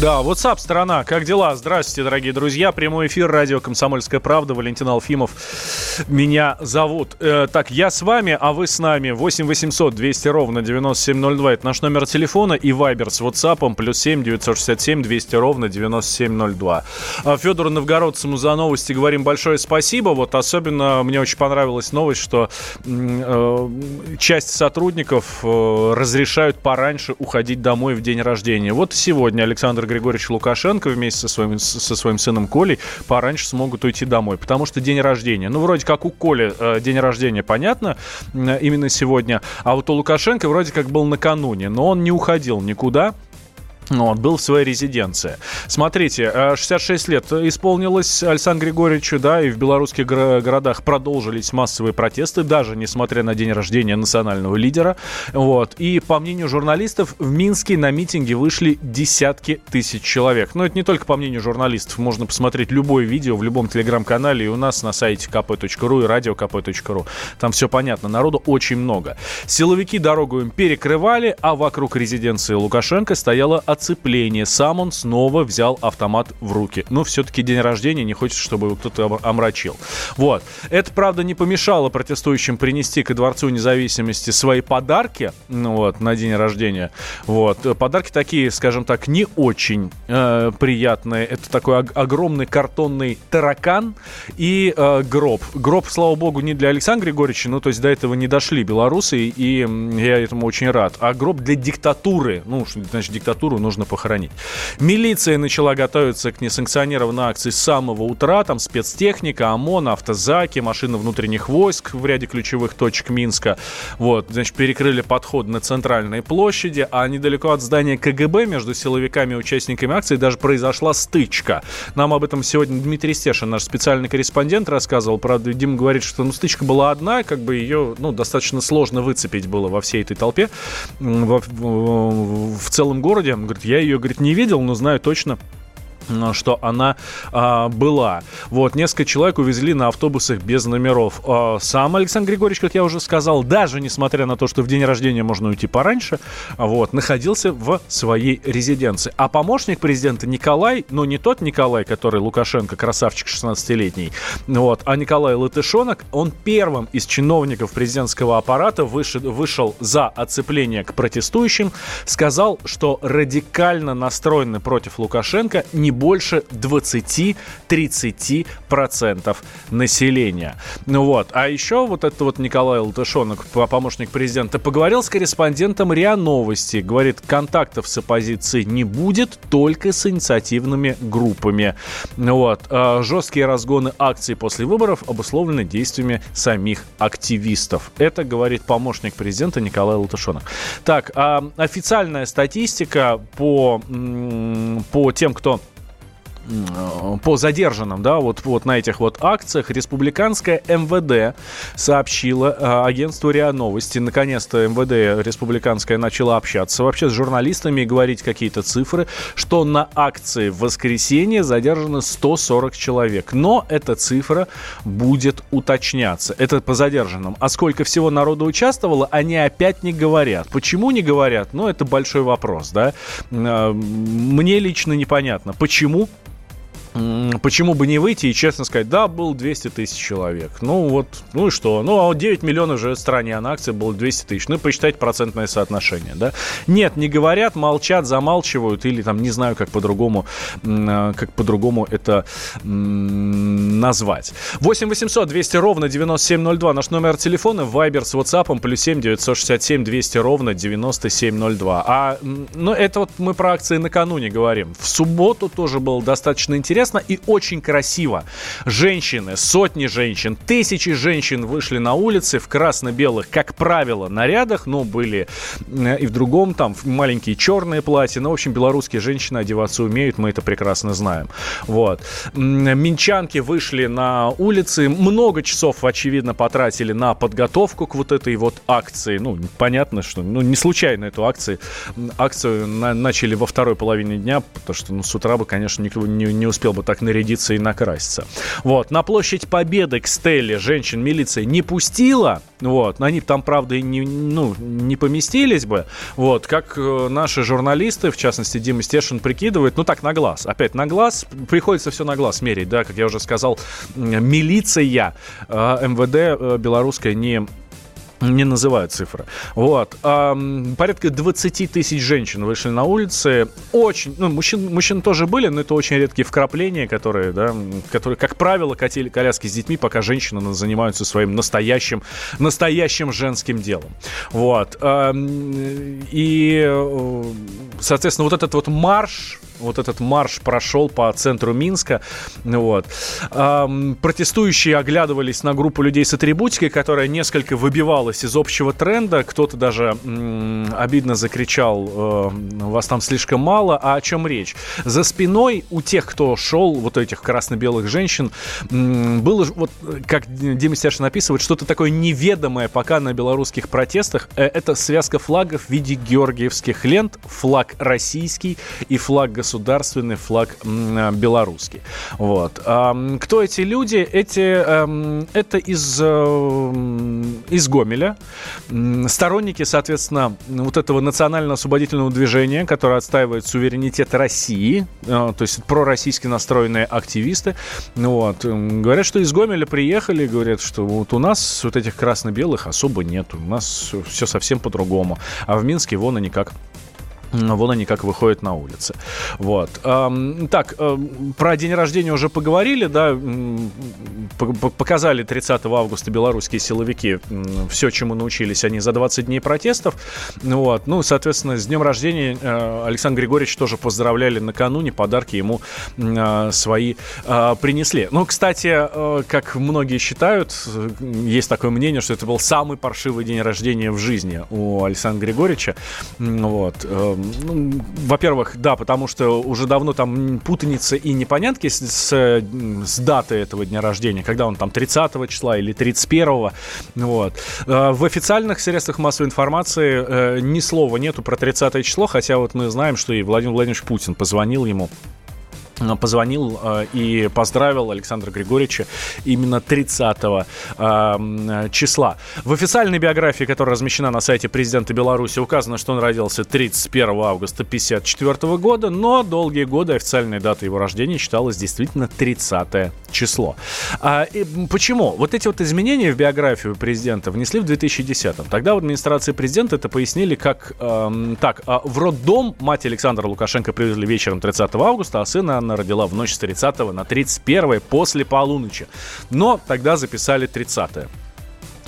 Да, WhatsApp страна, как дела? Здравствуйте, дорогие друзья. Прямой эфир радио «Комсомольская правда». Валентин Алфимов меня зовут. Э, так, я с вами, а вы с нами. 8 800 200 ровно 9702. Это наш номер телефона и вайбер с WhatsApp. Плюс 7 967 200 ровно 9702. А Федору Новгородцему за новости говорим большое спасибо. Вот особенно мне очень понравилась новость, что э, часть сотрудников э, разрешают пораньше уходить домой в день рождения. Вот сегодня Александр Григорьевич Лукашенко вместе со своим, со своим сыном Колей пораньше смогут уйти домой, потому что день рождения. Ну, вроде как у Коли э, день рождения, понятно, э, именно сегодня, а вот у Лукашенко вроде как был накануне, но он не уходил никуда. Вот, был в своей резиденции. Смотрите, 66 э, лет исполнилось Александру Григорьевичу, да, и в белорусских городах продолжились массовые протесты, даже несмотря на день рождения национального лидера. Вот. И, по мнению журналистов, в Минске на митинги вышли десятки тысяч человек. Но это не только по мнению журналистов. Можно посмотреть любое видео в любом телеграм-канале и у нас на сайте kp.ru и радио.kp.ru. Там все понятно. Народу очень много. Силовики дорогу им перекрывали, а вокруг резиденции Лукашенко стояла оцепление. Сам он снова взял автомат в руки. Но все-таки день рождения, не хочется, чтобы его кто-то омрачил. Вот. Это, правда, не помешало протестующим принести к Дворцу независимости свои подарки ну, вот, на день рождения. Вот. Подарки такие, скажем так, не очень э, приятные. Это такой ог- огромный картонный таракан и э, гроб. Гроб, слава богу, не для Александра Григорьевича, ну, то есть до этого не дошли белорусы, и я этому очень рад. А гроб для диктатуры. Ну, значит, диктатуру нужно похоронить. Милиция начала готовиться к несанкционированной акции с самого утра. Там спецтехника, ОМОН, автозаки, машины внутренних войск в ряде ключевых точек Минска. Вот, значит, перекрыли подход на центральной площади, а недалеко от здания КГБ между силовиками и участниками акции даже произошла стычка. Нам об этом сегодня Дмитрий Стешин, наш специальный корреспондент, рассказывал. Правда, Дим говорит, что ну, стычка была одна, как бы ее ну, достаточно сложно выцепить было во всей этой толпе в, в, в целом городе говорит, я ее, говорит, не видел, но знаю точно, что она а, была. Вот, несколько человек увезли на автобусах без номеров. А, сам Александр Григорьевич, как я уже сказал, даже несмотря на то, что в день рождения можно уйти пораньше, вот, находился в своей резиденции. А помощник президента Николай, ну не тот Николай, который Лукашенко, красавчик 16-летний, вот, а Николай Латышонок, он первым из чиновников президентского аппарата вышел, вышел за оцепление к протестующим, сказал, что радикально настроены против Лукашенко не больше 20-30% населения. Ну вот. А еще вот это вот Николай Латышонок, помощник президента, поговорил с корреспондентом РИА Новости. Говорит, контактов с оппозицией не будет, только с инициативными группами. Ну вот. А жесткие разгоны акций после выборов обусловлены действиями самих активистов. Это говорит помощник президента Николай Латышонок. Так, а официальная статистика по, по тем, кто по задержанным, да, вот, вот на этих вот акциях республиканская МВД сообщила э, агентству РИА Новости. Наконец-то МВД республиканская начала общаться вообще с журналистами и говорить какие-то цифры, что на акции в воскресенье задержано 140 человек. Но эта цифра будет уточняться. Это по задержанным. А сколько всего народу участвовало, они опять не говорят. Почему не говорят? Ну, это большой вопрос, да. Э, мне лично непонятно. Почему? Почему бы не выйти и честно сказать, да, был 200 тысяч человек. Ну вот, ну и что? Ну, а 9 миллионов же стране, на акции было 200 тысяч. Ну, посчитать процентное соотношение, да? Нет, не говорят, молчат, замалчивают или там, не знаю, как по-другому, а, как по-другому это назвать. 8 800 200 ровно 9702 наш номер телефона, Вайбер с WhatsApp, плюс 7 967 200 ровно 9702. А, ну, это вот мы про акции накануне говорим. В субботу тоже было достаточно интересно интересно и очень красиво. Женщины, сотни женщин, тысячи женщин вышли на улицы в красно-белых, как правило, нарядах, но были э, и в другом, там, маленькие черные платья. Ну, в общем, белорусские женщины одеваться умеют, мы это прекрасно знаем. Вот. Минчанки вышли на улицы, много часов, очевидно, потратили на подготовку к вот этой вот акции. Ну, понятно, что, ну, не случайно эту акцию, акцию на, начали во второй половине дня, потому что, ну, с утра бы, конечно, никто не, не успел бы так нарядиться и накраситься. Вот. На площадь Победы к Стелле женщин милиция не пустила, вот. Они там, правда, не, ну, не поместились бы, вот. Как э, наши журналисты, в частности, Дима Стешин прикидывает, ну, так, на глаз. Опять на глаз, приходится все на глаз мерить, да, как я уже сказал, милиция э, МВД э, белорусская не не называют цифры. Вот. Порядка 20 тысяч женщин вышли на улицы. Очень, ну, мужчин, мужчин тоже были, но это очень редкие вкрапления, которые, да, которые, как правило, катили коляски с детьми, пока женщины занимаются своим настоящим, настоящим женским делом. Вот. И, э, соответственно, вот этот вот марш вот этот марш прошел по центру Минска. Вот. Протестующие оглядывались на группу людей с атрибутикой, которая несколько выбивалась из общего тренда. Кто-то даже м- обидно закричал, э, вас там слишком мало. А о чем речь? За спиной у тех, кто шел, вот этих красно-белых женщин, м- было, вот, как Дима Стяшин описывает, что-то такое неведомое пока на белорусских протестах. Э, это связка флагов в виде георгиевских лент, флаг российский и флаг государственный флаг а, белорусский. Вот. Кто эти люди? Эти, эм, это из, э, из Гомеля. Сторонники, соответственно, вот этого национально-освободительного движения, которое отстаивает суверенитет России, э, то есть пророссийски настроенные активисты. Вот. Говорят, что из Гомеля приехали, говорят, что вот у нас вот этих красно-белых особо нет, у нас все совсем по-другому. А в Минске вон и никак Вон они как выходят на улицы. Вот. Так, про день рождения уже поговорили, да, показали 30 августа белорусские силовики все, чему научились они за 20 дней протестов. Вот. Ну, соответственно, с днем рождения э, Александр Григорьевич тоже поздравляли накануне, подарки ему э, свои э, принесли. Ну, кстати, как многие считают, есть такое мнение, что это был самый паршивый день рождения в жизни у Александра Григорьевича. Вот ну, во-первых, да, потому что уже давно там путаница и непонятки с, с, с датой этого дня рождения, когда он там 30 числа или 31. Вот. Э, в официальных средствах массовой информации э, ни слова нету про 30 число, хотя вот мы знаем, что и Владимир Владимирович Путин позвонил ему позвонил э, и поздравил Александра Григорьевича именно 30 э, числа. В официальной биографии, которая размещена на сайте президента Беларуси, указано, что он родился 31 августа 1954 года, но долгие годы официальной датой его рождения считалась действительно 30 число. А, и почему? Вот эти вот изменения в биографию президента внесли в 2010-м. Тогда в администрации президента это пояснили как эм, так. А в роддом мать Александра Лукашенко привезли вечером 30 августа, а сына Анна родила в ночь с 30 на 31 после полуночи. Но тогда записали 30 -е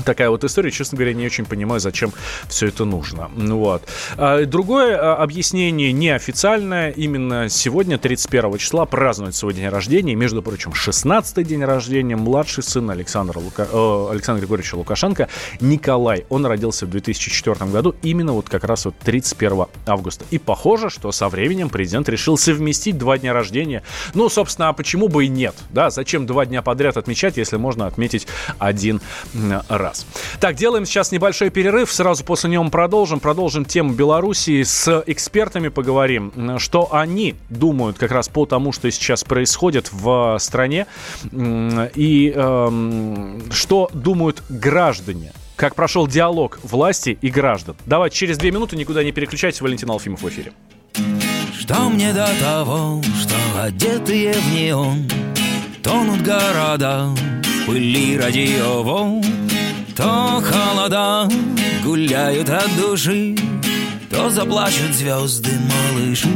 такая вот история. Честно говоря, не очень понимаю, зачем все это нужно. Вот. А, другое а, объяснение неофициальное. Именно сегодня, 31 числа, празднует свой день рождения. Между прочим, 16-й день рождения младший сын Александра, Лука... э, Александра Григорьевича Лукашенко Николай. Он родился в 2004 году именно вот как раз вот 31 августа. И похоже, что со временем президент решил совместить два дня рождения. Ну, собственно, а почему бы и нет? Да, зачем два дня подряд отмечать, если можно отметить один раз? Раз. Так, делаем сейчас небольшой перерыв, сразу после него продолжим. Продолжим тему Белоруссии, с экспертами поговорим, что они думают как раз по тому, что сейчас происходит в стране, и э, что думают граждане как прошел диалог власти и граждан. Давайте через две минуты никуда не переключайтесь. Валентин Алфимов в эфире. Что мне до того, что одетые в неон Тонут города, пыли радиоволн то холода гуляют от души, То заплачут звезды малыши.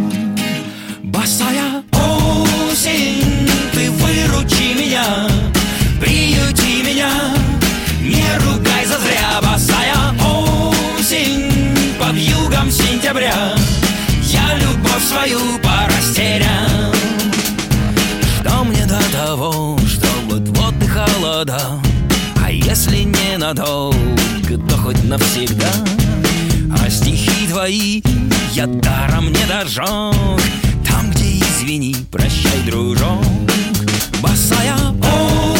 Босая осень, ты выручи меня, Приюти меня, не ругай за зазря. Босая осень, под югом сентября, Я любовь свою порастерял. Что мне до того, что вот-вот и холода, ненадолго, то хоть навсегда. А стихи твои я даром не дожег, Там, где извини, прощай, дружок. Босая осень,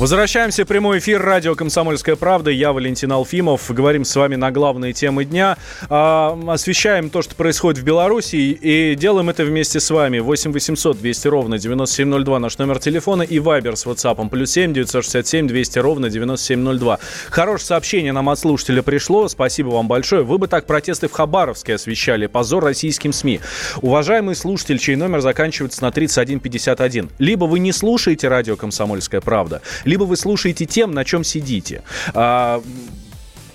Возвращаемся в прямой эфир радио «Комсомольская правда». Я Валентин Алфимов. Говорим с вами на главные темы дня. А, освещаем то, что происходит в Беларуси. И делаем это вместе с вами. 8 800 200 ровно 9702 наш номер телефона. И Вайбер с WhatsApp плюс 7 967 200 ровно 9702. Хорошее сообщение нам от слушателя пришло. Спасибо вам большое. Вы бы так протесты в Хабаровске освещали. Позор российским СМИ. Уважаемый слушатель, чей номер заканчивается на 3151. Либо вы не слушаете радио «Комсомольская правда», либо вы слушаете тем, на чем сидите. А,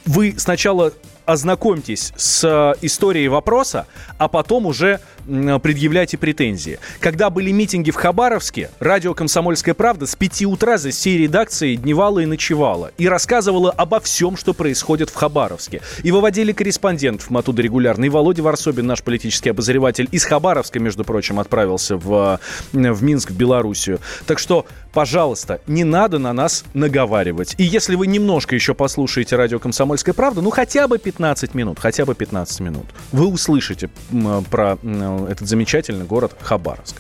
вы сначала ознакомьтесь с историей вопроса, а потом уже предъявляйте претензии. Когда были митинги в Хабаровске, радио «Комсомольская правда» с 5 утра за всей редакцией дневала и ночевала. И рассказывала обо всем, что происходит в Хабаровске. И выводили корреспондентов мы оттуда регулярно. И Володя Варсобин, наш политический обозреватель, из Хабаровска, между прочим, отправился в, в Минск, в Белоруссию. Так что, пожалуйста, не надо на нас наговаривать. И если вы немножко еще послушаете радио «Комсомольская правда», ну хотя бы 15 минут, хотя бы 15 минут, вы услышите про этот замечательный город Хабаровск.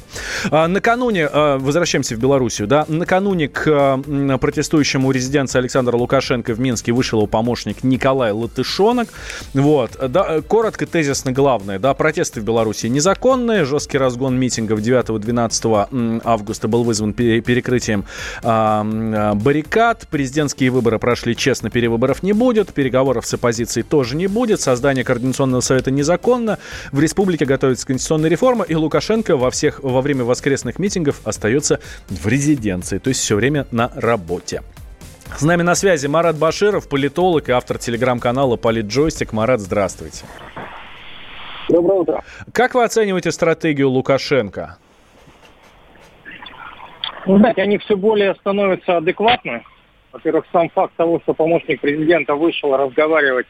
А, накануне, а, возвращаемся в Белоруссию, да, накануне к а, протестующему резиденции Александра Лукашенко в Минске вышел его помощник Николай Латышонок. Вот, да, коротко, тезисно главное, да, протесты в Беларуси незаконные, жесткий разгон митингов 9-12 августа был вызван перекрытием баррикад, президентские выборы прошли честно, перевыборов не будет, переговоров с оппозицией тоже не будет, создание координационного совета незаконно, в республике готовится конституционная реформа, и Лукашенко во всех во время воскресных митингов остается в резиденции, то есть все время на работе. С нами на связи Марат Баширов, политолог и автор телеграм-канала «Политджойстик». Марат, здравствуйте. Доброе утро. Как вы оцениваете стратегию Лукашенко? Ну, знаете, они все более становятся адекватны. Во-первых, сам факт того, что помощник президента вышел разговаривать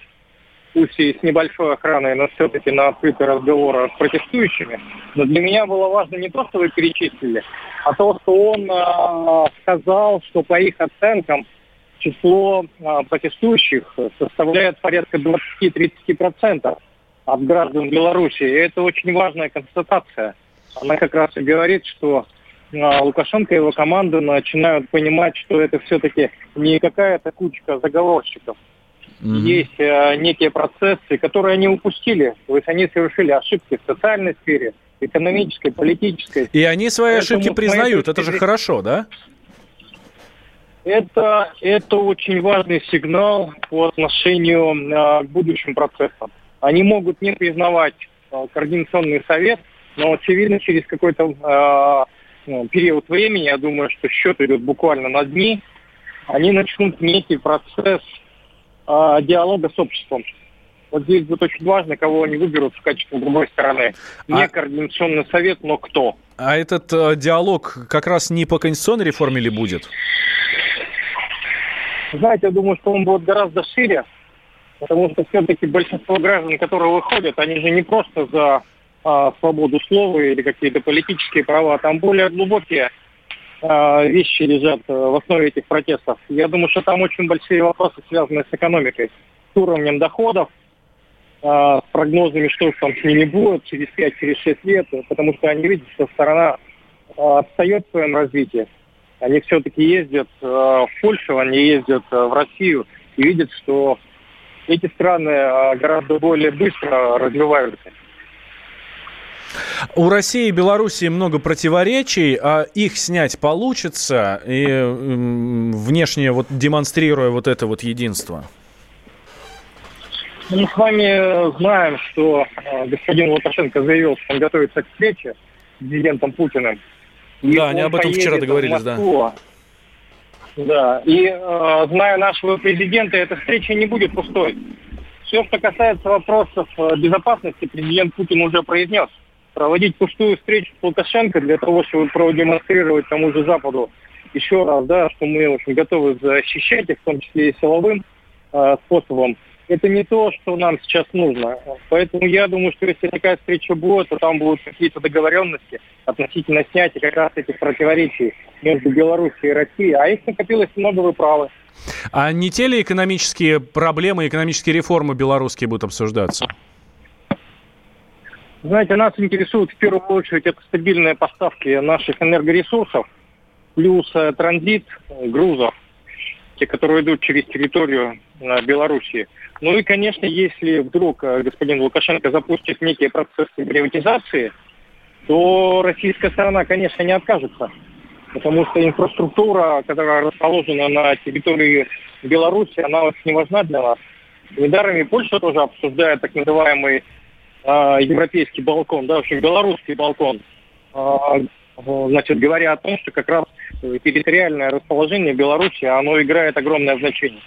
пусть и с небольшой охраной, но все-таки на открытый разговор с протестующими. Но для меня было важно не то, что вы перечислили, а то, что он э, сказал, что по их оценкам число э, протестующих составляет порядка 20-30% от граждан Беларуси. И это очень важная констатация. Она как раз и говорит, что э, Лукашенко и его команда начинают понимать, что это все-таки не какая-то кучка заговорщиков, Mm-hmm. Есть э, некие процессы, которые они упустили. То есть они совершили ошибки в социальной сфере, экономической, политической. И они свои Поэтому ошибки признают. Это же хорошо, да? Это, это очень важный сигнал по отношению э, к будущим процессам. Они могут не признавать э, координационный совет, но очевидно через какой-то ну, период времени, я думаю, что счет идет буквально на дни, они начнут некий процесс э, диалога с обществом. Вот здесь будет очень важно, кого они выберут в качестве другой стороны. Не А- координационный совет, но кто. А этот э, диалог как раз не по конституционной реформе ли будет? Знаете, я думаю, что он будет гораздо шире, потому что все-таки большинство граждан, которые выходят, они же не просто за а, свободу слова или какие-то политические права, там более глубокие а, вещи лежат э, в основе этих протестов. Я думаю, что там очень большие вопросы, связанные с экономикой, с уровнем доходов, а, с прогнозами, что там с ними будет через 5-6 лет, потому что они видят, что страна отстает в своем развитии. Они все-таки ездят э, в Польшу, они ездят э, в Россию и видят, что эти страны э, гораздо более быстро развиваются. У России и Белоруссии много противоречий, а их снять получится, и внешне вот демонстрируя вот это вот единство. Мы с вами знаем, что э, господин Лукашенко заявил, что он готовится к встрече с президентом Путиным. И Да, они он об этом вчера договорились, да. Да, и э, зная нашего президента, эта встреча не будет пустой. Все, что касается вопросов э, безопасности, президент Путин уже произнес. Проводить пустую встречу с Лукашенко для того, чтобы продемонстрировать тому же Западу еще раз, да, что мы очень готовы защищать их, в том числе и силовым э, способом. Это не то, что нам сейчас нужно. Поэтому я думаю, что если такая встреча будет, то там будут какие-то договоренности относительно снятия как раз этих противоречий между Белоруссией и Россией. А их накопилось много, вы правы. А не те ли экономические проблемы, экономические реформы белорусские будут обсуждаться? Знаете, нас интересует в первую очередь это стабильные поставки наших энергоресурсов, плюс э, транзит грузов, те, которые идут через территорию э, Белоруссии. Ну и, конечно, если вдруг э, господин Лукашенко запустит некие процессы приватизации, то российская сторона, конечно, не откажется. Потому что инфраструктура, которая расположена на территории Беларуси, она очень важна для нас. Недаром и Польша тоже обсуждает так называемый а, европейский балкон, да, в общем, белорусский балкон. А, значит, говоря о том, что как раз территориальное расположение Беларуси, оно играет огромное значение.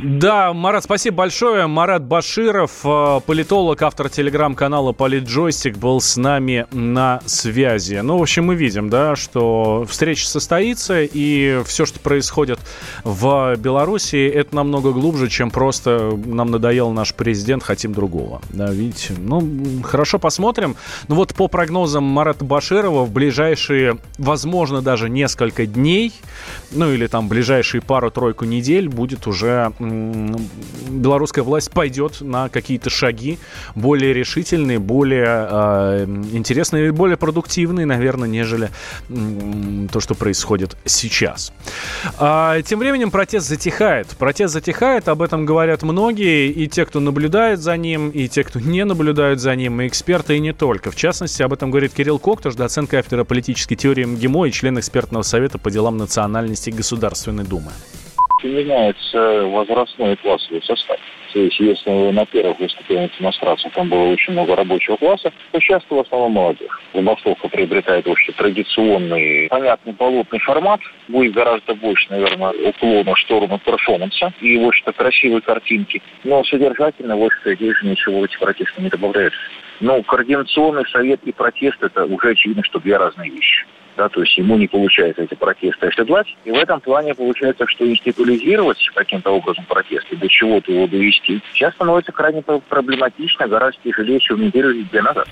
Да, Марат, спасибо большое. Марат Баширов, э, политолог, автор телеграм-канала «Политджойстик», был с нами на связи. Ну, в общем, мы видим, да, что встреча состоится, и все, что происходит в Беларуси, это намного глубже, чем просто нам надоел наш президент, хотим другого. Да, видите? Ну, хорошо, посмотрим. Ну, вот по прогнозам Марата Баширова, в ближайшие, возможно, даже несколько дней, ну, или там ближайшие пару-тройку недель будет уже белорусская власть пойдет на какие-то шаги более решительные, более э, интересные, более продуктивные, наверное, нежели м, то, что происходит сейчас. А, тем временем протест затихает. Протест затихает, об этом говорят многие, и те, кто наблюдает за ним, и те, кто не наблюдают за ним, и эксперты, и не только. В частности, об этом говорит Кирилл Коктыш, доцент кафедры политической теории МГИМО и член экспертного совета по делам национальности Государственной Думы. Меняется возрастной классовый состав. То есть, если на первых выступлениях демонстрации там было очень много рабочего класса, то сейчас в основном молодежь. Забастовка приобретает очень традиционный, понятный, болотный формат. Будет гораздо больше, наверное, уклона в сторону перформанса и, в общем-то, красивой картинки. Но содержательно, в общем-то, здесь ничего эти протесты не добавляется. Но координационный совет и протест – это уже очевидно, что две разные вещи да, то есть ему не получается эти протесты оседлать. И в этом плане получается, что институализировать каким-то образом протест и до чего-то его довести, сейчас становится крайне проблематично, гораздо тяжелее, чем неделю или две назад.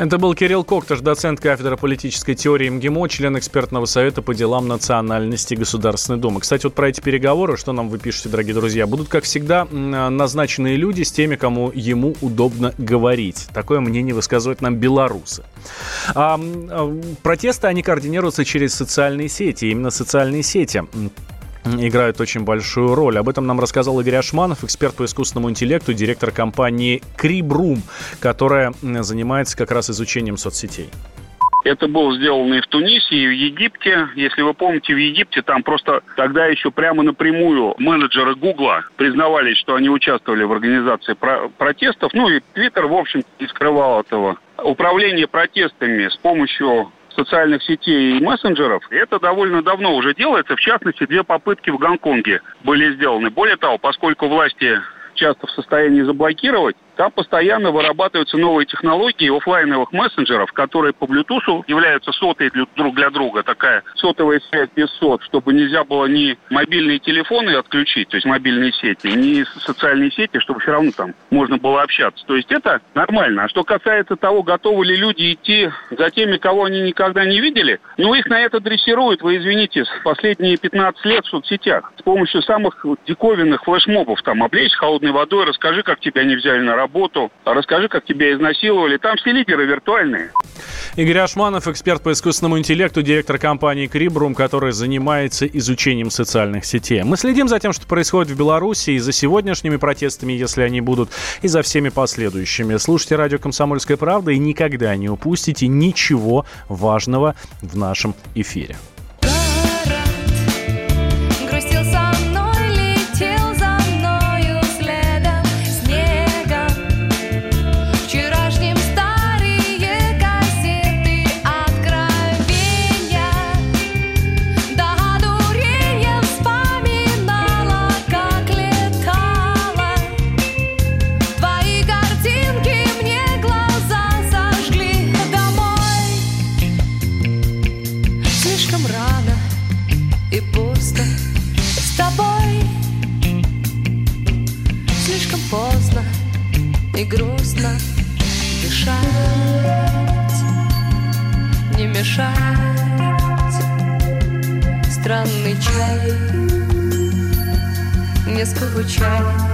Это был Кирилл Коктыш, доцент кафедры политической теории МГИМО, член экспертного совета по делам национальности Государственной Думы. Кстати, вот про эти переговоры, что нам вы пишете, дорогие друзья, будут, как всегда, назначенные люди с теми, кому ему удобно говорить. Такое мнение высказывают нам белорусы. А, а, протесты, они координируются через социальные сети. Именно социальные сети играют очень большую роль. Об этом нам рассказал Игорь Ашманов, эксперт по искусственному интеллекту, директор компании Крибрум, которая занимается как раз изучением соцсетей. Это было сделано и в Тунисе, и в Египте. Если вы помните, в Египте там просто тогда еще прямо напрямую менеджеры Гугла признавались, что они участвовали в организации про- протестов. Ну и Твиттер, в общем, не скрывал этого. управление протестами с помощью социальных сетей и мессенджеров, это довольно давно уже делается. В частности, две попытки в Гонконге были сделаны. Более того, поскольку власти часто в состоянии заблокировать, там постоянно вырабатываются новые технологии офлайновых мессенджеров, которые по Bluetooth являются сотой друг для друга, такая сотовая связь без сот, чтобы нельзя было ни мобильные телефоны отключить, то есть мобильные сети, ни социальные сети, чтобы все равно там можно было общаться. То есть это нормально. А что касается того, готовы ли люди идти за теми, кого они никогда не видели, ну их на это дрессируют, вы извините, последние 15 лет в соцсетях с помощью самых диковинных флешмобов, там, облечь холодной водой, расскажи, как тебя не взяли на работу, работу, расскажи, как тебя изнасиловали. Там все лидеры виртуальные. Игорь Ашманов, эксперт по искусственному интеллекту, директор компании Крибрум, который занимается изучением социальных сетей. Мы следим за тем, что происходит в Беларуси, и за сегодняшними протестами, если они будут, и за всеми последующими. Слушайте радио «Комсомольская правда» и никогда не упустите ничего важного в нашем эфире. Мешать. Странный чай, не скучай.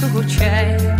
речка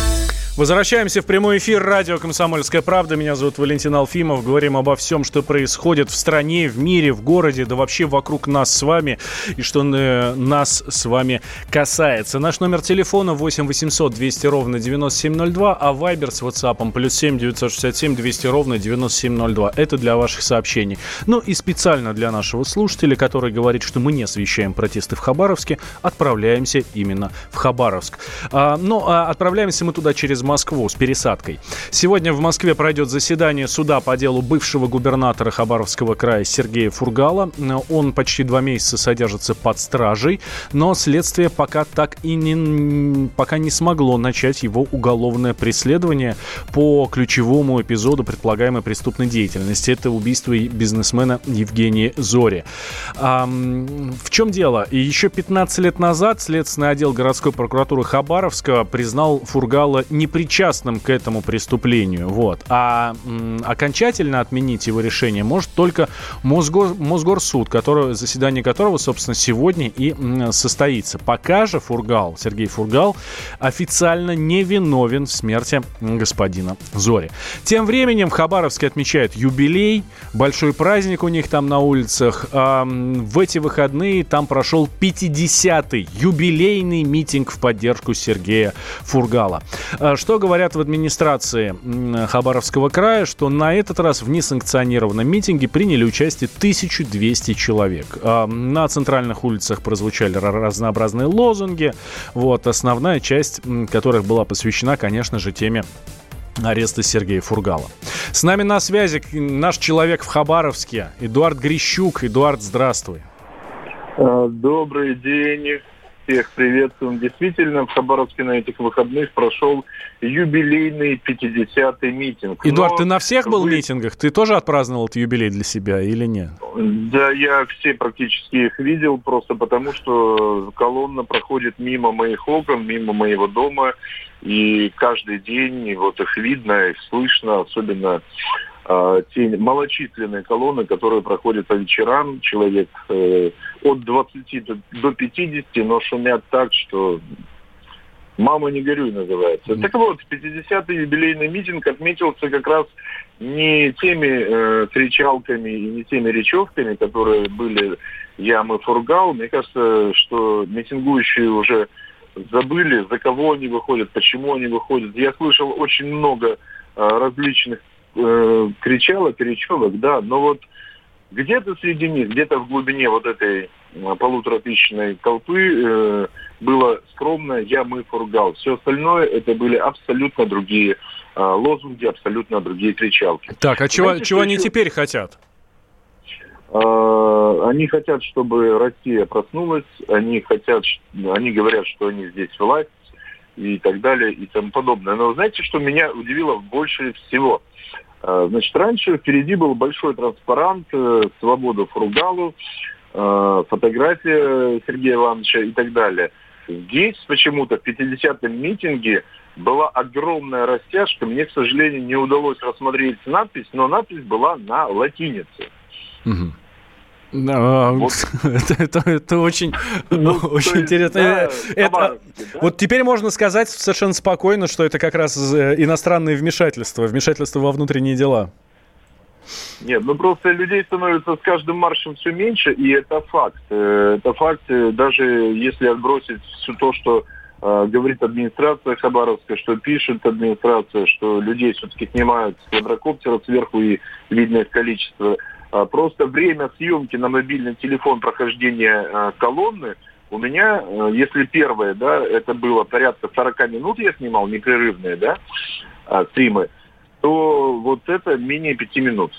Возвращаемся в прямой эфир радио «Комсомольская правда». Меня зовут Валентин Алфимов. Говорим обо всем, что происходит в стране, в мире, в городе, да вообще вокруг нас с вами и что э, нас с вами касается. Наш номер телефона 8 800 200 ровно 9702, а вайбер с WhatsApp плюс 7 967 200 ровно 9702. Это для ваших сообщений. Ну и специально для нашего слушателя, который говорит, что мы не освещаем протесты в Хабаровске, отправляемся именно в Хабаровск. А, но а, отправляемся мы туда через Москву с пересадкой. Сегодня в Москве пройдет заседание суда по делу бывшего губернатора Хабаровского края Сергея Фургала. Он почти два месяца содержится под стражей, но следствие пока так и не, пока не смогло начать его уголовное преследование по ключевому эпизоду предполагаемой преступной деятельности. Это убийство бизнесмена Евгения Зори. А, в чем дело? Еще 15 лет назад Следственный отдел городской прокуратуры Хабаровска признал Фургала не причастным к этому преступлению. Вот. А м, окончательно отменить его решение может только Мосгор, Мосгорсуд, который, заседание которого, собственно, сегодня и м, состоится. Пока же Фургал, Сергей Фургал, официально не виновен в смерти господина Зори. Тем временем в Хабаровске отмечают юбилей, большой праздник у них там на улицах. А, в эти выходные там прошел 50-й юбилейный митинг в поддержку Сергея Фургала. А, что говорят в администрации Хабаровского края, что на этот раз в несанкционированном митинге приняли участие 1200 человек. А, На центральных улицах прозвучали ра- разнообразные лозунги. Вот, основная часть которых была посвящена, конечно же, теме ареста Сергея Фургала. С нами на связи наш человек в Хабаровске, Эдуард Грищук. Эдуард, здравствуй. Э, Добрый день. Всех приветствуем. Действительно, в Хабаровске на этих выходных прошел юбилейный 50-й митинг. Эдуард, Но ты на всех был вы- митингах? Ты тоже отпраздновал этот юбилей для себя или нет? Да, я все практически их видел, просто потому что колонна проходит мимо моих окон, мимо моего дома, и каждый день вот их видно, их слышно, особенно те малочисленные колонны, которые проходят по вечерам, человек э, от 20 до, до 50, но шумят так, что «мама, не горюй» называется. Так вот, 50-й юбилейный митинг отметился как раз не теми э, кричалками и не теми речевками, которые были «я, мы, фургал». Мне кажется, что митингующие уже забыли, за кого они выходят, почему они выходят. Я слышал очень много э, различных э, кричалок, речевок, да, но вот где-то среди них, где-то в глубине вот этой э, полуторатысячной толпы э, было скромно «я, мы, фургал». Все остальное это были абсолютно другие э, лозунги, абсолютно другие кричалки. Так, а чего, Знаете, чего они еще? теперь хотят? Э, Они хотят, чтобы Россия проснулась, они хотят, они говорят, что они здесь власть и так далее и тому подобное. Но знаете, что меня удивило больше всего? Э, Значит, раньше впереди был большой транспарант э, «Свободу Фургалу», э, фотография Сергея Ивановича и так далее. Здесь почему-то в 50-м митинге была огромная растяжка. Мне, к сожалению, не удалось рассмотреть надпись, но надпись была на латинице. Мгм. А. Это, очень, Ну, интересно. Вот теперь можно сказать совершенно спокойно, что это как раз э, иностранные вмешательства, вмешательства во внутренние дела. Нет, ну просто людей становится с каждым маршем все меньше, и это факт. Э, Это факт, э, даже если отбросить все то, что говорит администрация Хабаровская, что пишет администрация, что людей все-таки снимают с квадрокоптера сверху и видно их количество. А Просто время съемки на мобильный телефон прохождения э, колонны у меня, э, если первое, да, это было порядка 40 минут я снимал, непрерывные, да, а, стримы, то вот это менее 5 минут.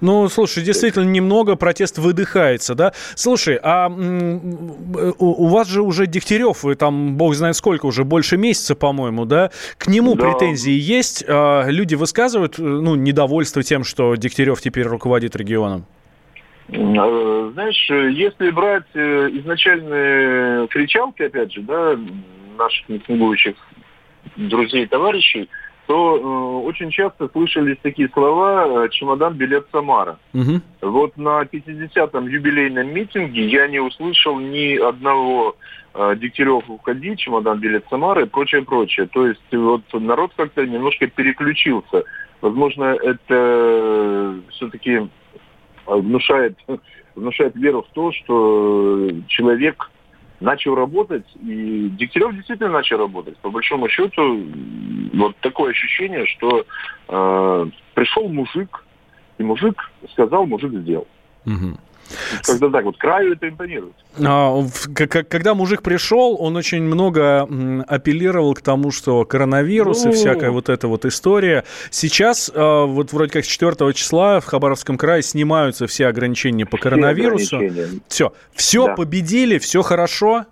Ну, слушай, действительно немного протест выдыхается, да? Слушай, а у, вас же уже Дегтярев, вы там, бог знает сколько, уже больше месяца, по-моему, да? К нему Да. претензии есть? А, люди высказывают, ну, недовольство тем, что Дегтярев теперь руководит регионом? Э, Знаешь, если брать э, изначальные кричалки, опять же, да, наших митингующих друзей, товарищей, то э, очень часто слышались такие слова э, «чемодан, билет, Самара». Мгм. Вот на 50-м юбилейном митинге я не услышал ни одного э, Дегтярев уходи, чемодан, билет Самары и прочее, прочее. То есть вот народ как-то немножко переключился. Возможно, это все-таки внушает, внушает веру в то, что человек начал работать, и Дегтярев действительно начал работать. По большому счету, вот такое ощущение, что э, пришел мужик, и мужик сказал, мужик сделал. Мгм. Когда так вот краю это импонирует. А, Когда мужик пришел, он очень много апеллировал к тому, что коронавирус и Ну. всякая вот эта вот история. Сейчас, а, вот вроде как с 4 числа в Хабаровском крае снимаются все ограничения по коронавирусу. ограничения. Все, все Да. победили, все хорошо.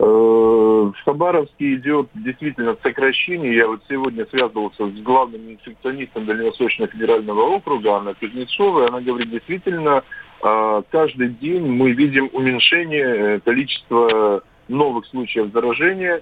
Э, В Хабаровске идет действительно сокращение. Я вот сегодня связывался с главным инфекционистом Дальневосточного федерального округа Анной Кузнецовой. Она говорит, действительно, каждый день мы видим уменьшение э, количества новых случаев заражения.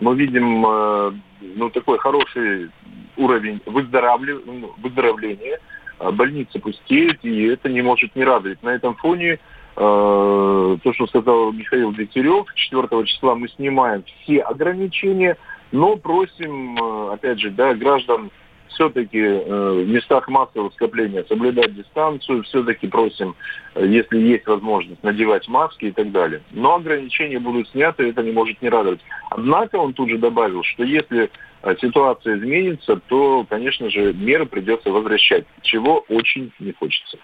Мы видим э, ну, такой хороший уровень выздоровления. А Больницы пустеют, и это не может не радовать. На этом фоне Э, то, что сказал Михаил Дегтярев, 4 числа мы снимаем все ограничения, но просим, опять же, да, граждан все-таки в местах массового скопления соблюдать дистанцию, все-таки просим, э, если есть возможность, надевать маски и так далее. Но ограничения будут сняты, это не может не радовать. Однако он тут же добавил, что если э, ситуация изменится, то, конечно же, меры придется возвращать, чего очень не хочется.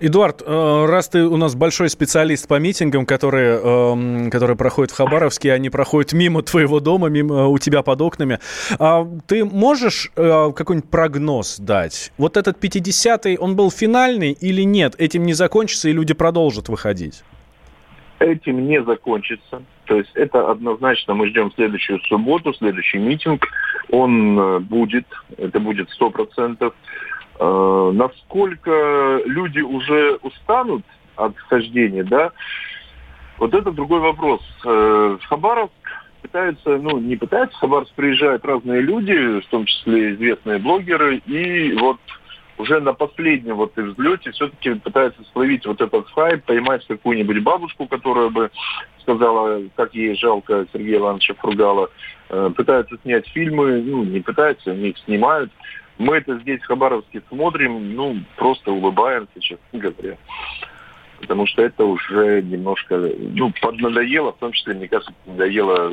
Эдуард, э, раз ты у нас большой специалист по митингам, которые, эм, которые проходят в Хабаровске, они проходят мимо твоего дома, мимо э, у тебя под окнами, а ты можешь э, какой-нибудь прогноз дать? Вот этот 50-й, он был финальный или нет? Этим не закончится и люди продолжат выходить? Этим не закончится. То есть это однозначно мы ждем следующую субботу, следующий митинг. Он будет, это будет сто процентов. Э, насколько люди уже устанут от хождения, да, вот это другой вопрос. Э, Хабаровск пытаются, ну, не пытаются, Хабаровск приезжают разные люди, в том числе известные блогеры, и вот уже на последнем вот взлете все-таки пытаются словить вот этот хайп, поймать какую-нибудь бабушку, которая бы сказала, как ей жалко Сергея Ивановича Фругала. Э, пытаются снять фильмы, ну, не пытаются, они их снимают. Мы это здесь в Хабаровске смотрим, ну, просто улыбаемся, честно говоря. Потому что это уже немножко, ну, поднадоело, в том числе, мне кажется, надоело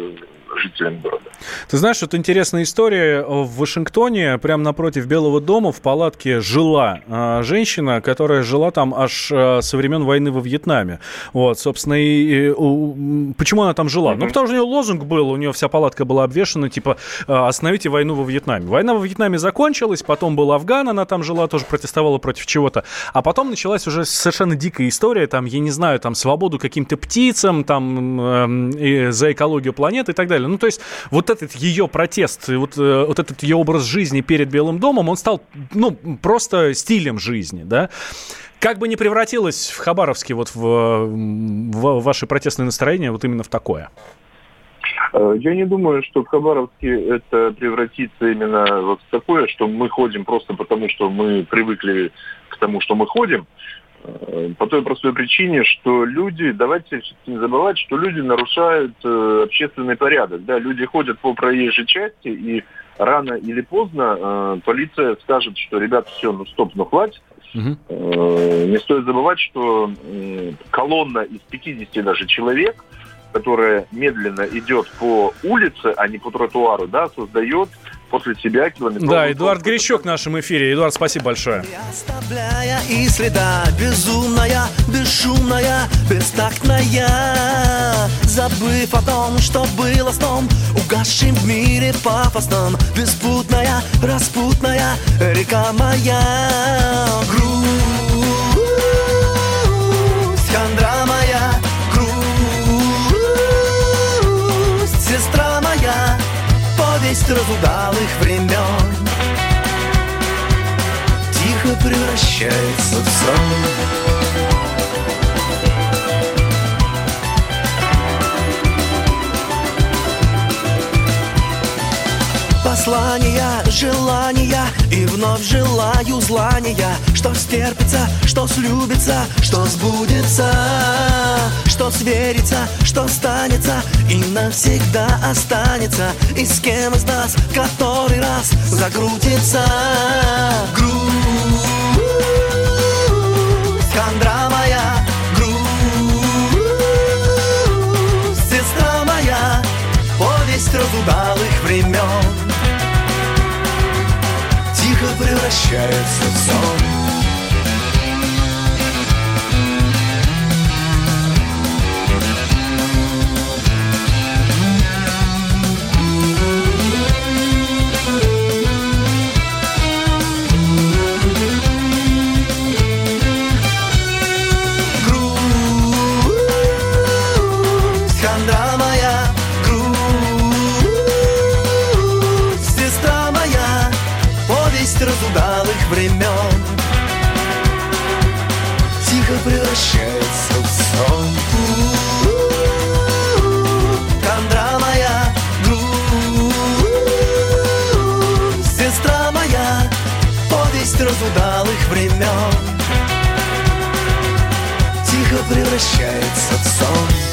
жителям города. Ты знаешь, вот интересная история. В Вашингтоне, прямо напротив Белого дома, в палатке жила э, женщина, которая жила там аж э, со времен войны во Вьетнаме. Вот, собственно, и, и у, почему она там жила? Mm-hmm. Ну, потому что у нее лозунг был, у нее вся палатка была обвешена, типа, э, остановите войну во Вьетнаме. Война во Вьетнаме закончилась, потом был Афган, она там жила, тоже протестовала против чего-то. А потом началась уже совершенно дикая история, там, я не знаю, там, свободу каким-то птицам, там, э, за экологию планеты и так далее далее. Ну, то есть вот этот ее протест, вот, э, вот этот ее образ жизни перед Белым домом, он стал, ну, просто стилем жизни, да. Как бы не превратилось в Хабаровске вот в, в ваше протестное настроение вот именно в такое? Э, я не думаю, что в Хабаровске это превратится именно вот в такое, что мы ходим просто потому, что мы привыкли к тому, что мы ходим. Э, по той простой причине, что люди, давайте не забывать, что люди нарушают э, общественный порядок. Да, люди ходят по проезжей части, и рано или поздно э, полиция скажет, что, ребята, все, ну стоп, ну хватит. Угу. Э, не стоит забывать, что э, колонна из 50 даже человек, которая медленно идет по улице, а не по тротуару, да, создает после себя километровую... Да, Эдуард Грищук в нашем эфире. Эдуард, спасибо большое. Оставляя и следа безумная, бесшумная, бестактная Забыв о том, что было сном Угасшим в мире пафосном Беспутная, распутная река моя Грусть, хандра моя повесть разудалых времен. Тихо превращается в сон Послания, желания И вновь желаю злания Что стерпится, что слюбится Что сбудется, что сверится Что станется и навсегда останется И с кем из нас который раз закрутится. Грусть, хандра моя Грусть, сестра моя Повесть разудалых времен превращается в сон превращается в сон. Хандра моя, грусть Сестра моя, повесть разудалых времен. Тихо превращается в сон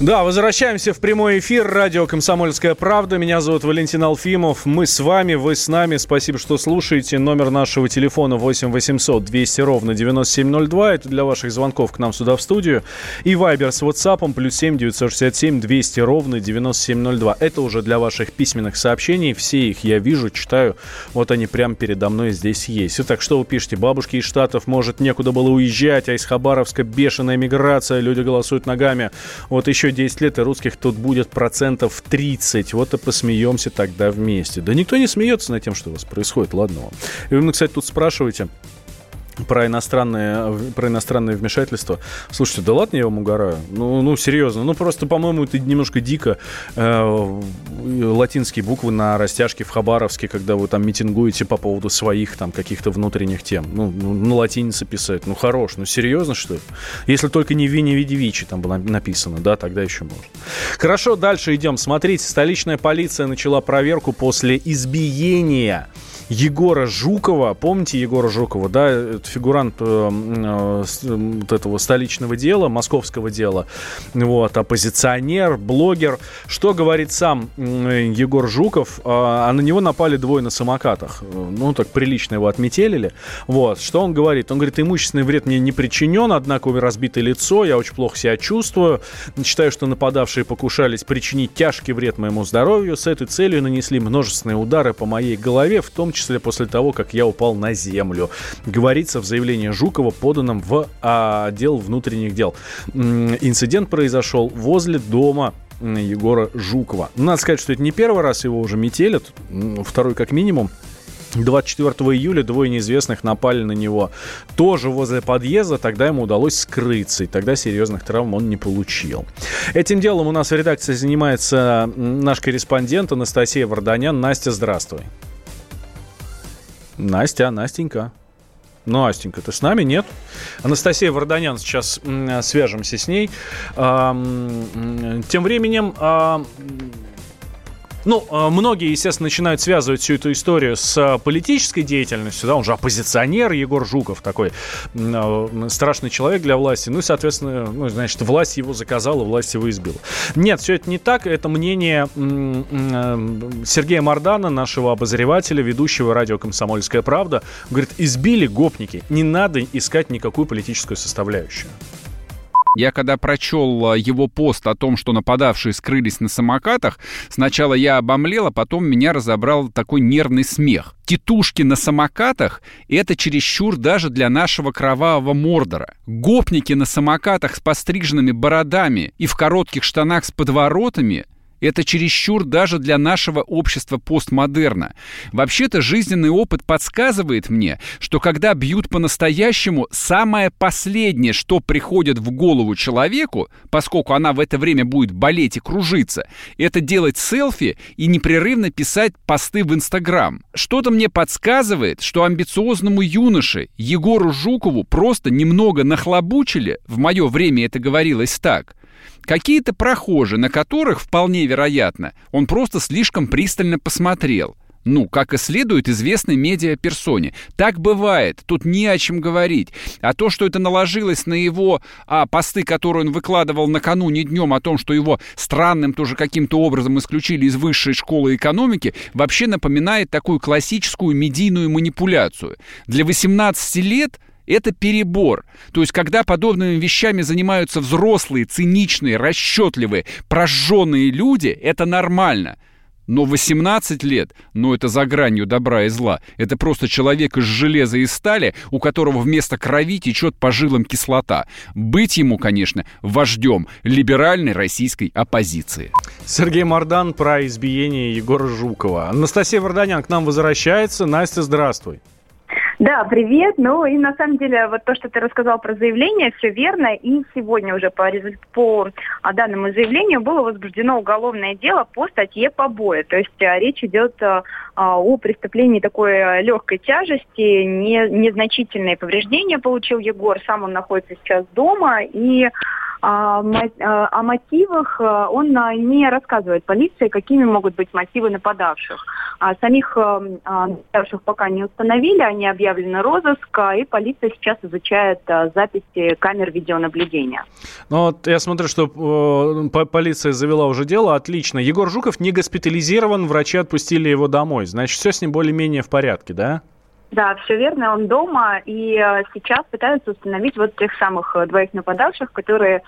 Да, возвращаемся в прямой эфир. Радио «Комсомольская правда». Меня зовут Валентин Алфимов. Мы с вами, вы с нами. Спасибо, что слушаете. Номер нашего телефона 8 800 200 ровно 9702. Это для ваших звонков к нам сюда в студию. И Вайбер с WhatsApp плюс 7 967 200 ровно 9702. Это уже для ваших письменных сообщений. Все их я вижу, читаю. Вот они прямо передо мной здесь есть. Итак, что вы пишете? Бабушки из Штатов, может, некуда было уезжать, а из Хабаровска бешеная миграция, люди голосуют ногами. Вот еще еще 10 лет, и русских тут будет процентов 30. Вот и посмеемся тогда вместе. Да никто не смеется над тем, что у вас происходит, ладно вам. И вы, кстати, тут спрашиваете, про иностранное, про иностранное вмешательство. Слушайте, да ладно, я вам угораю. Ну, ну серьезно. Ну, просто, по-моему, это немножко дико. Э, латинские буквы на растяжке в Хабаровске, когда вы там митингуете по поводу своих там каких-то внутренних тем. Ну, ну на латинице писать. Ну, хорош. Ну, серьезно, что ли? Если только не Вини Видевичи там было написано, да, тогда еще можно. Хорошо, дальше идем. Смотрите, столичная полиция начала проверку после избиения Егора Жукова. Помните Егора Жукова, да? Фигурант э, э, вот этого столичного дела, московского дела. Вот, оппозиционер, блогер. Что говорит сам э, Егор Жуков? А, а на него напали двое на самокатах. Ну, так прилично его отметелили. Вот, что он говорит? Он говорит, имущественный вред мне не причинен, однако у меня разбитое лицо, я очень плохо себя чувствую. Считаю, что нападавшие покушались причинить тяжкий вред моему здоровью. С этой целью нанесли множественные удары по моей голове, в том числе после того, как я упал на землю. Говорится в заявлении Жукова, поданном в отдел внутренних дел. Инцидент произошел возле дома Егора Жукова. Надо сказать, что это не первый раз его уже метелят, второй как минимум. 24 июля двое неизвестных напали на него тоже возле подъезда. Тогда ему удалось скрыться, и тогда серьезных травм он не получил. Этим делом у нас в редакции занимается наш корреспондент Анастасия Варданян. Настя, здравствуй. Настя, Настенька. Настенька, ты с нами? Нет? Анастасия Варданян, сейчас свяжемся с ней. Тем временем ну, э, многие, естественно, начинают связывать всю эту историю с э, политической деятельностью, да, он же оппозиционер Егор Жуков, такой э, страшный человек для власти, ну соответственно, ну, значит, власть его заказала, власть его избила. Нет, все это не так, это мнение Сергея Мардана, нашего обозревателя, ведущего радио «Комсомольская правда», говорит, избили гопники, не надо искать никакую политическую составляющую. Я когда прочел э, его пост о том, что нападавшие скрылись на самокатах, сначала я обомлел, а потом меня разобрал такой нервный смех. Титушки на самокатах — это чересчур даже для нашего кровавого Мордора. Гопники на самокатах с постриженными бородами и в коротких штанах с подворотами — это чересчур даже для нашего общества постмодерна. Вообще-то жизненный опыт подсказывает мне, что когда бьют по-настоящему, самое последнее, что приходит в голову человеку, поскольку она в это время будет болеть и кружиться, это делать селфи и непрерывно писать посты в Инстаграм. Что-то мне подсказывает, что амбициозному юноше Егору Жукову просто немного нахлобучили, в мое время это говорилось так, Какие-то прохожие, на которых, вполне вероятно, он просто слишком пристально посмотрел. Ну, как и следует известной медиаперсоне. Так бывает, тут не о чем говорить. А то, что это наложилось на его а, посты, которые он выкладывал накануне днем о том, что его странным тоже каким-то образом исключили из высшей школы экономики, вообще напоминает такую классическую медийную манипуляцию. Для 18 лет это перебор. То есть, когда подобными вещами занимаются взрослые, циничные, расчетливые, прожженные люди, это нормально. Но 18 лет, ну это за гранью добра и зла. Это просто человек из железа и стали, у которого вместо крови течет по жилам кислота. Быть ему, конечно, вождем либеральной российской оппозиции. Сергей Мордан про избиение Егора Жукова. Анастасия Варданян к нам возвращается. Настя, здравствуй. Да, привет. Ну и на самом деле вот то, что ты рассказал про заявление, все верно. И сегодня уже по, по данному заявлению было возбуждено уголовное дело по статье побоя. То есть а, речь идет а, а, о преступлении такой а, легкой тяжести, не, незначительные повреждения получил Егор. Сам он находится сейчас дома и А, а, О мотивах э, он а, не рассказывает полиции, какими могут быть мотивы нападавших. А самих э, нападавших пока не установили, они объявлены розыск, и полиция сейчас изучает а, записи камер видеонаблюдения. Ну вот я смотрю, что э, по- полиция завела уже дело, отлично. Егор Жуков не госпитализирован, врачи отпустили его домой. Значит, все с ним более-менее в порядке, да? Да, все верно, он дома, и э, сейчас пытаются установить вот тех самых э, двоих нападавших, которые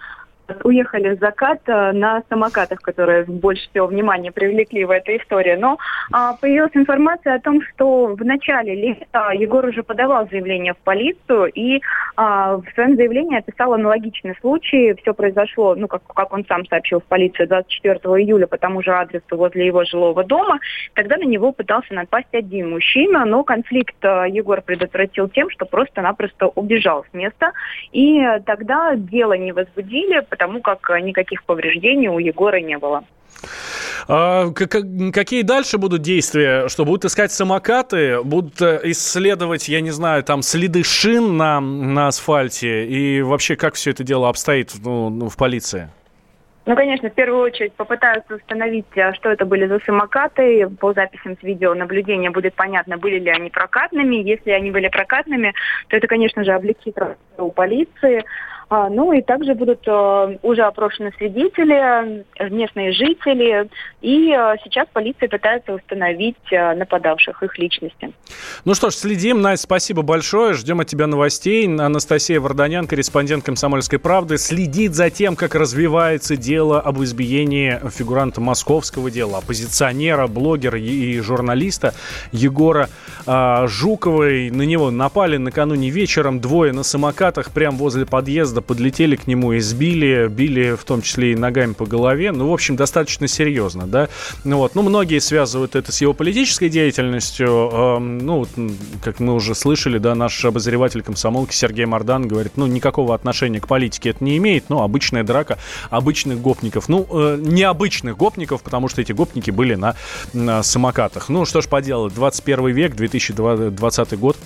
уехали в закат э, на самокатах, которые больше всего внимания привлекли в этой истории. Но а, появилась информация о том, что в начале лета Егор уже подавал заявление в полицию и а, в своем заявлении описал аналогичный случай. Все произошло, ну, как, как он сам сообщил в полицию, 24 июля по тому же адресу возле его жилого дома. Тогда на него пытался напасть один мужчина, но конфликт э, Егор предотвратил тем, что просто-напросто убежал с места. И э, тогда дело не возбудили, потому как э, никаких повреждений у Егора не было. А, какие дальше будут действия? Что будут искать самокаты, будут э, исследовать, я не знаю, там следы шин на, на асфальте и вообще как все это дело обстоит ну, ну, в полиции? Ну, конечно, в первую очередь попытаются установить, а, что это были за самокаты. По записям с видеонаблюдения будет понятно, были ли они прокатными. Если они были прокатными, то это, конечно же, облегчит у полиции. А, ну и также будут э, уже опрошены свидетели, местные жители. И э, сейчас полиция пытается установить э, нападавших, их личности. Ну что ж, следим. Настя, спасибо большое. Ждем от тебя новостей. Анастасия Варданян, корреспондент «Комсомольской правды», следит за тем, как развивается дело об избиении фигуранта московского дела, оппозиционера, блогера и журналиста Егора а, Жукова. И На него напали накануне вечером двое на самокатах прямо возле подъезда, подлетели к нему и сбили, били в том числе и ногами по голове. Ну, в общем, достаточно серьезно, да. Ну, вот. ну многие связывают это с его политической деятельностью. Эм, ну, как мы уже слышали, да, наш обозреватель комсомолки Сергей Мордан говорит, ну, никакого отношения к политике это не имеет, ну, обычная драка обычных гопников. Ну, э, необычных гопников, потому что эти гопники были на, на самокатах. Ну, что ж поделать, 21 век, 2020 год.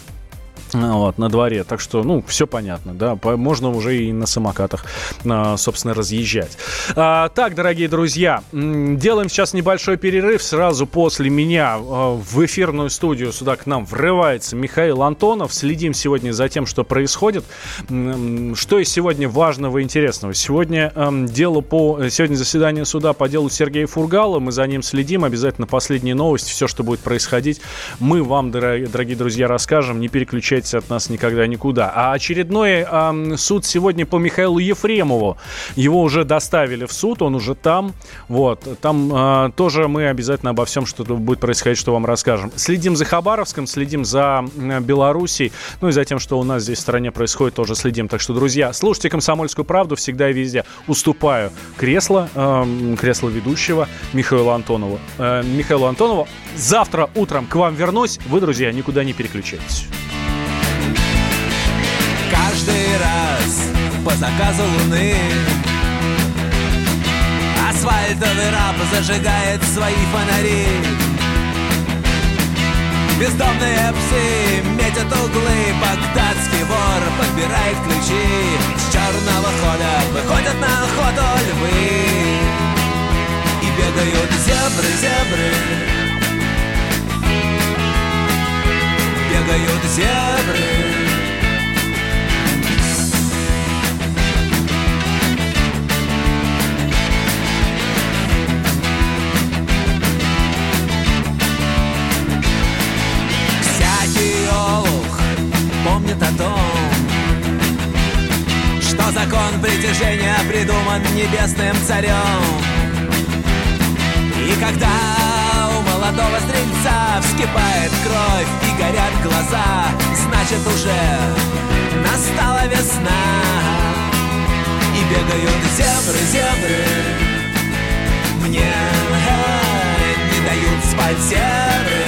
А, Вот, на дворе. Так что, ну, все понятно, да. Можно уже и на самокатах, а, собственно, разъезжать. А, так, дорогие друзья, делаем сейчас небольшой перерыв. Сразу после меня а, в эфирную студию сюда к нам врывается Михаил Антонов. Следим сегодня за тем, что происходит. Что из сегодня важного и интересного? Сегодня эм, дело по... Сегодня заседание суда по делу Сергея Фургала. Мы за ним следим. Обязательно последние новости, все, что будет происходить, мы вам, дорогие друзья, расскажем. Не переключайтесь от нас никогда никуда. А очередной эм, суд сегодня по Михаилу Ефремову. Его уже доставили в суд, он уже там. Вот. Там э, тоже мы обязательно обо всем, что будет происходить, что вам расскажем. Следим за Хабаровском, следим за э, Белоруссией. Ну и за тем, что у нас здесь в стране происходит, тоже следим. Так что, друзья, слушайте «Комсомольскую правду» всегда и везде. Уступаю кресло, эм, кресло ведущего Михаилу Антонову. Э, Михаилу Антонову. Завтра утром к вам вернусь. Вы, друзья, никуда не переключайтесь. Раз по заказу луны. Асфальтовый раб зажигает свои фонари. Бездомные псы метят углы Багдадский вор подбирает ключи. С черного хода выходят на охоту львы. И бегают зебры, зебры. Бегают зебры притяжения придуман небесным царем. И когда у молодого стрельца вскипает кровь и горят глаза, Значит уже настала весна. И бегают зебры, зебры, Мне э, не дают спать зебры.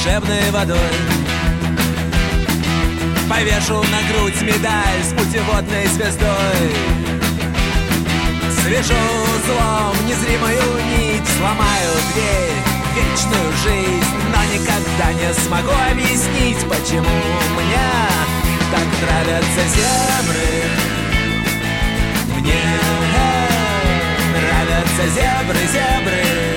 Волшебной водой. Повешу на грудь медаль с путеводной звездой. Свяжу злом незримую нить Сломаю дверь вечную жизнь Но никогда не смогу объяснить Почему мне так нравятся зебры Мне нравятся зебры,